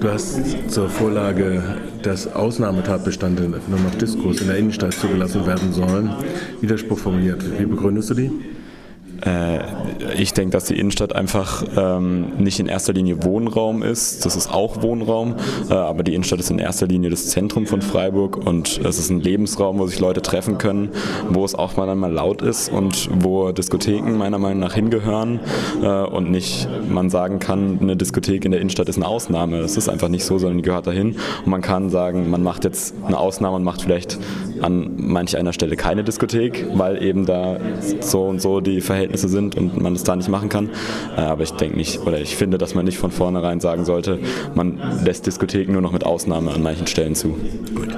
Du hast zur Vorlage, dass Ausnahmetatbestände nur noch Diskos in der Innenstadt zugelassen werden sollen, Widerspruch formuliert. Wie begründest du die? Äh, ich denke, dass die Innenstadt einfach ähm, nicht in erster Linie Wohnraum ist. Das ist auch Wohnraum, äh, aber die Innenstadt ist in erster Linie das Zentrum von Freiburg und es ist ein Lebensraum, wo sich Leute treffen können, wo es auch mal einmal laut ist und wo Diskotheken meiner Meinung nach hingehören äh, und nicht man sagen kann, eine Diskothek in der Innenstadt ist eine Ausnahme. Das ist einfach nicht so, sondern die gehört dahin. Und man kann sagen, man macht jetzt eine Ausnahme und macht vielleicht an manch einer Stelle keine Diskothek, weil eben da so und so die Verhältnisse sind und man es da nicht machen kann. Äh, aber ich denke nicht, oder ich finde, dass man nicht von vornherein sagen sollte, man lässt Diskotheken nur noch mit Ausnahme an manchen Stellen zu. Gut.